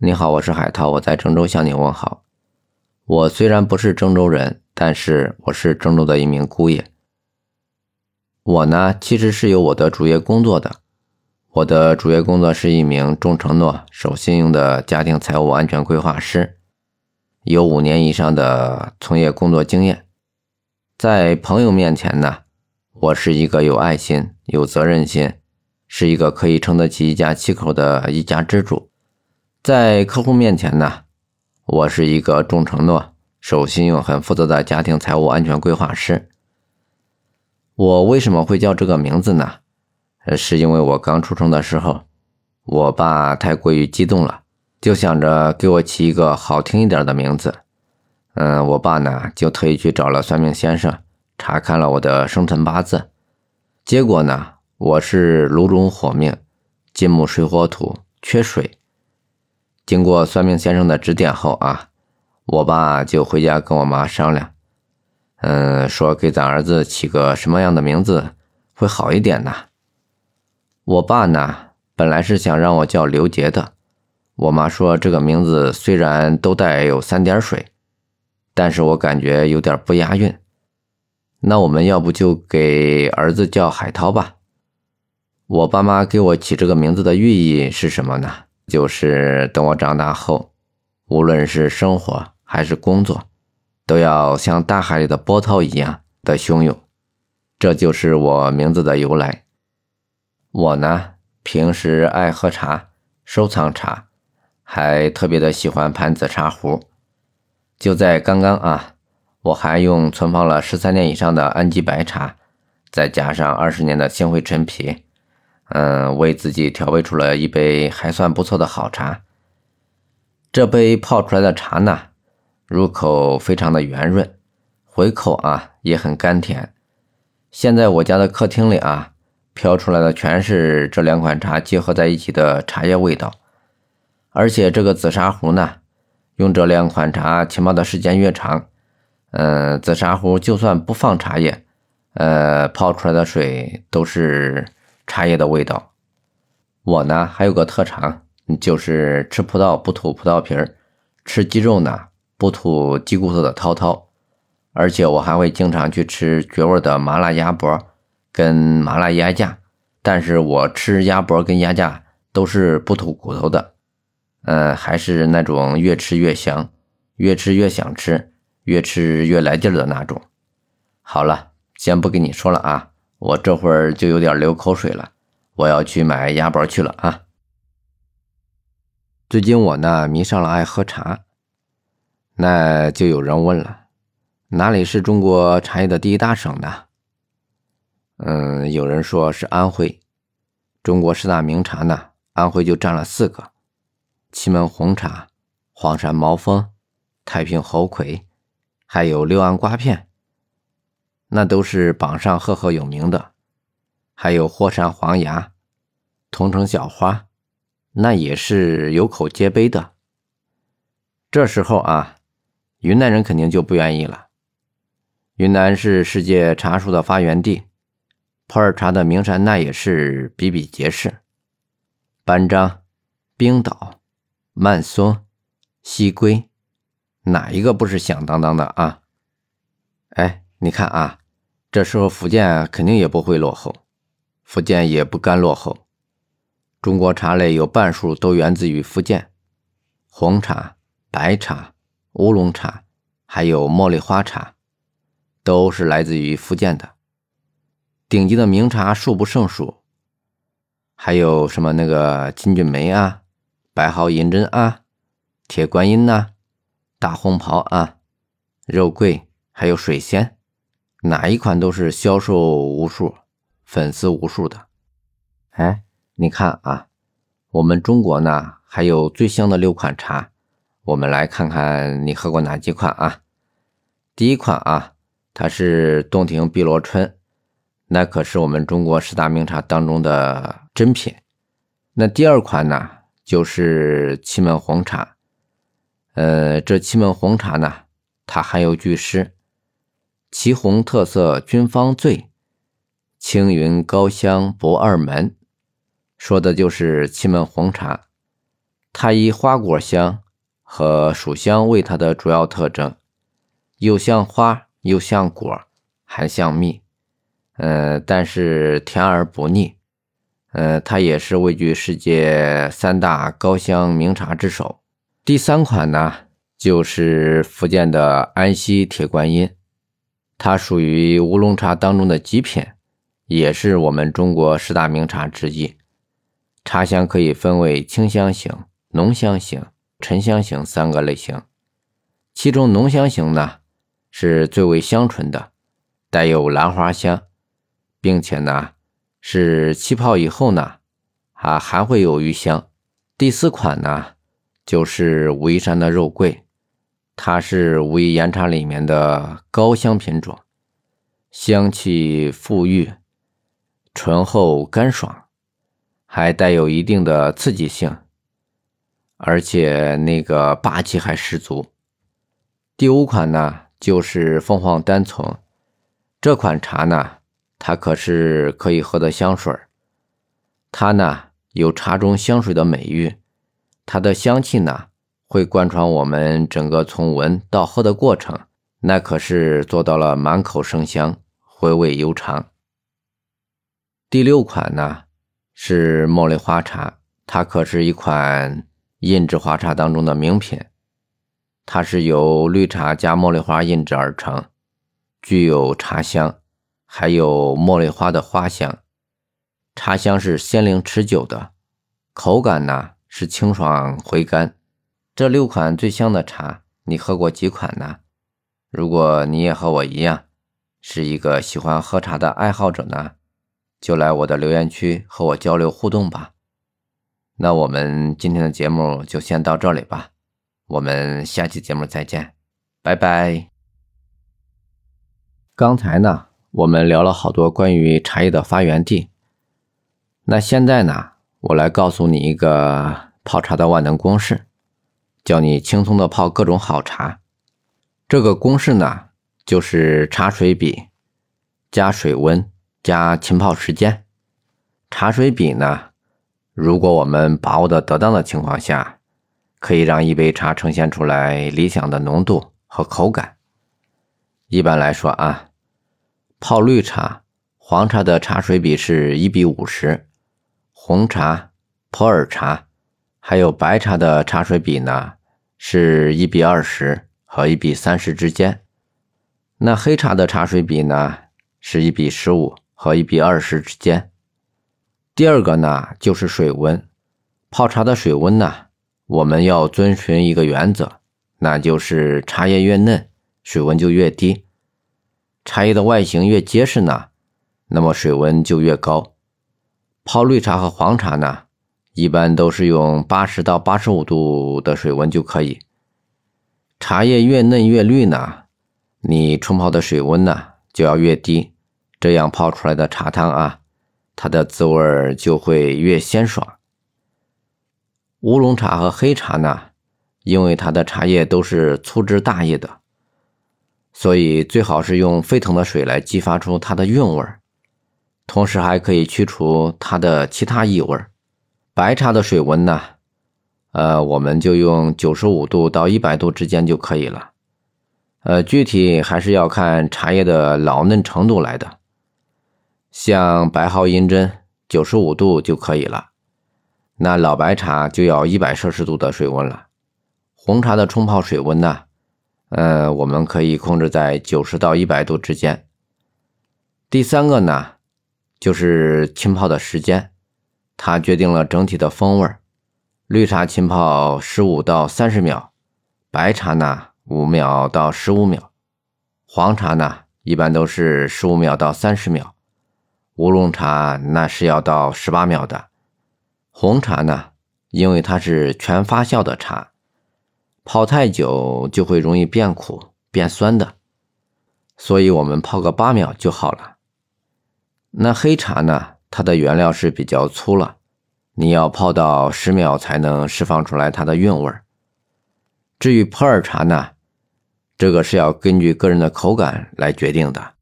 你好，我是海涛，我在郑州向你问好。我虽然不是郑州人，但是我是郑州的一名姑爷。我呢，其实是有我的主业工作的。我的主业工作是一名重承诺、守信用的家庭财务安全规划师，有五年以上的从业工作经验。在朋友面前呢，我是一个有爱心、有责任心，是一个可以撑得起一家七口的一家之主。在客户面前呢，我是一个重承诺、守信用、很负责的家庭财务安全规划师。我为什么会叫这个名字呢？是因为我刚出生的时候，我爸太过于激动了，就想着给我起一个好听一点的名字。嗯，我爸呢就特意去找了算命先生，查看了我的生辰八字，结果呢，我是炉中火命，金木水火土，缺水。经过算命先生的指点后啊，我爸就回家跟我妈商量，嗯，说给咱儿子起个什么样的名字会好一点呢？我爸呢本来是想让我叫刘杰的，我妈说这个名字虽然都带有三点水，但是我感觉有点不押韵。那我们要不就给儿子叫海涛吧？我爸妈给我起这个名字的寓意是什么呢？就是等我长大后，无论是生活还是工作，都要像大海里的波涛一样的汹涌。这就是我名字的由来。我呢，平时爱喝茶，收藏茶，还特别的喜欢盘紫茶壶。就在刚刚啊，我还用存放了十三年以上的安吉白茶，再加上二十年的星辉陈皮。嗯，为自己调配出了一杯还算不错的好茶。这杯泡出来的茶呢，入口非常的圆润，回口啊也很甘甜。现在我家的客厅里啊，飘出来的全是这两款茶结合在一起的茶叶味道。而且这个紫砂壶呢，用这两款茶浸泡的时间越长，嗯，紫砂壶就算不放茶叶，呃，泡出来的水都是。茶叶的味道，我呢还有个特长，就是吃葡萄不吐葡萄皮儿，吃鸡肉呢不吐鸡骨头的涛涛，而且我还会经常去吃绝味的麻辣鸭脖跟麻辣鸭架，但是我吃鸭脖跟鸭架都是不吐骨头的，嗯，还是那种越吃越香，越吃越想吃，越吃越来劲儿的那种。好了，先不跟你说了啊。我这会儿就有点流口水了，我要去买鸭脖去了啊！最近我呢迷上了爱喝茶，那就有人问了，哪里是中国茶叶的第一大省呢？嗯，有人说是安徽，中国十大名茶呢，安徽就占了四个：祁门红茶、黄山毛峰、太平猴魁，还有六安瓜片。那都是榜上赫赫有名的，还有霍山黄芽、桐城小花，那也是有口皆碑的。这时候啊，云南人肯定就不愿意了。云南是世界茶树的发源地，普洱茶的名山那也是比比皆是。班章、冰岛、曼松、西归，哪一个不是响当当的啊？哎。你看啊，这时候福建肯定也不会落后，福建也不甘落后。中国茶类有半数都源自于福建，红茶、白茶、乌龙茶，还有茉莉花茶，都是来自于福建的。顶级的名茶数不胜数，还有什么那个金骏眉啊、白毫银针啊、铁观音呐、大红袍啊、肉桂，还有水仙。哪一款都是销售无数、粉丝无数的。哎，你看啊，我们中国呢还有最香的六款茶，我们来看看你喝过哪几款啊？第一款啊，它是洞庭碧螺春，那可是我们中国十大名茶当中的珍品。那第二款呢，就是祁门红茶。呃，这祁门红茶呢，它含有句诗。祁红特色君方醉，青云高香不二门，说的就是祁门红茶。它以花果香和薯香为它的主要特征，又像花又像果，还像蜜。嗯，但是甜而不腻。呃，它也是位居世界三大高香名茶之首。第三款呢，就是福建的安溪铁观音，它属于乌龙茶当中的极品，也是我们中国十大名茶之一。茶香可以分为清香型、浓香型、沉香型三个类型。其中浓香型呢，是最为香醇的，带有兰花香，并且呢。是气泡以后呢，还还会有余香。第四款呢，就是武夷山的肉桂，它是武夷岩茶里面的高香品种，香气馥郁，醇厚干爽，还带有一定的刺激性，而且那个霸气还十足。第五款呢，就是凤凰单丛，这款茶呢。它可是可以喝的香水它呢有茶中香水的美誉，它的香气呢会贯穿我们整个从闻到喝的过程，那可是做到了满口生香，回味悠长。第六款呢是茉莉花茶，它可是一款印制花茶当中的名品，它是由绿茶加茉莉花印制而成，具有茶香。还有茉莉花的花香，茶香是鲜灵持久的，口感呢是清爽回甘。这六款最香的茶，你喝过几款呢？如果你也和我一样是一个喜欢喝茶的爱好者呢，就来我的留言区和我交流互动吧。那我们今天的节目就先到这里吧，我们下期节目再见，拜拜。刚才呢？我们聊了好多关于茶叶的发源地，那现在呢，我来告诉你一个泡茶的万能公式，教你轻松的泡各种好茶。这个公式呢，就是茶水比加水温加浸泡时间。茶水比呢，如果我们把握的得当的情况下，可以让一杯茶呈现出来理想的浓度和口感。一般来说啊。泡绿茶、黄茶的茶水比是一比五十，红茶、普洱茶，还有白茶的茶水比呢，是一比二十和一比三十之间。那黑茶的茶水比呢，是一比十五和一比二十之间。第二个呢，就是水温，泡茶的水温呢，我们要遵循一个原则，那就是茶叶越嫩，水温就越低。茶叶的外形越结实呢，那么水温就越高。泡绿茶和黄茶呢，一般都是用八十到八十五度的水温就可以。茶叶越嫩越绿呢，你冲泡的水温呢就要越低，这样泡出来的茶汤啊，它的滋味就会越鲜爽。乌龙茶和黑茶呢，因为它的茶叶都是粗枝大叶的。所以最好是用沸腾的水来激发出它的韵味同时还可以去除它的其他异味儿白茶的水温呢，呃，我们就用九十五度到一百度之间就可以了。呃，具体还是要看茶叶的老嫩程度来的。像白毫银针九十五度就可以了，那老白茶就要一百摄氏度的水温了。红茶的冲泡水温呢？呃，我们可以控制在九十到一百度之间。第三个呢，就是浸泡的时间，它决定了整体的风味绿茶浸泡十五到三十秒，白茶呢五秒到十五秒，黄茶呢一般都是十五秒到三十秒，乌龙茶那是要到十八秒的。红茶呢，因为它是全发酵的茶。泡太久就会容易变苦变酸的，所以我们泡个八秒就好了。那黑茶呢？它的原料是比较粗了，你要泡到十秒才能释放出来它的韵味至于普洱茶呢，这个是要根据个人的口感来决定的。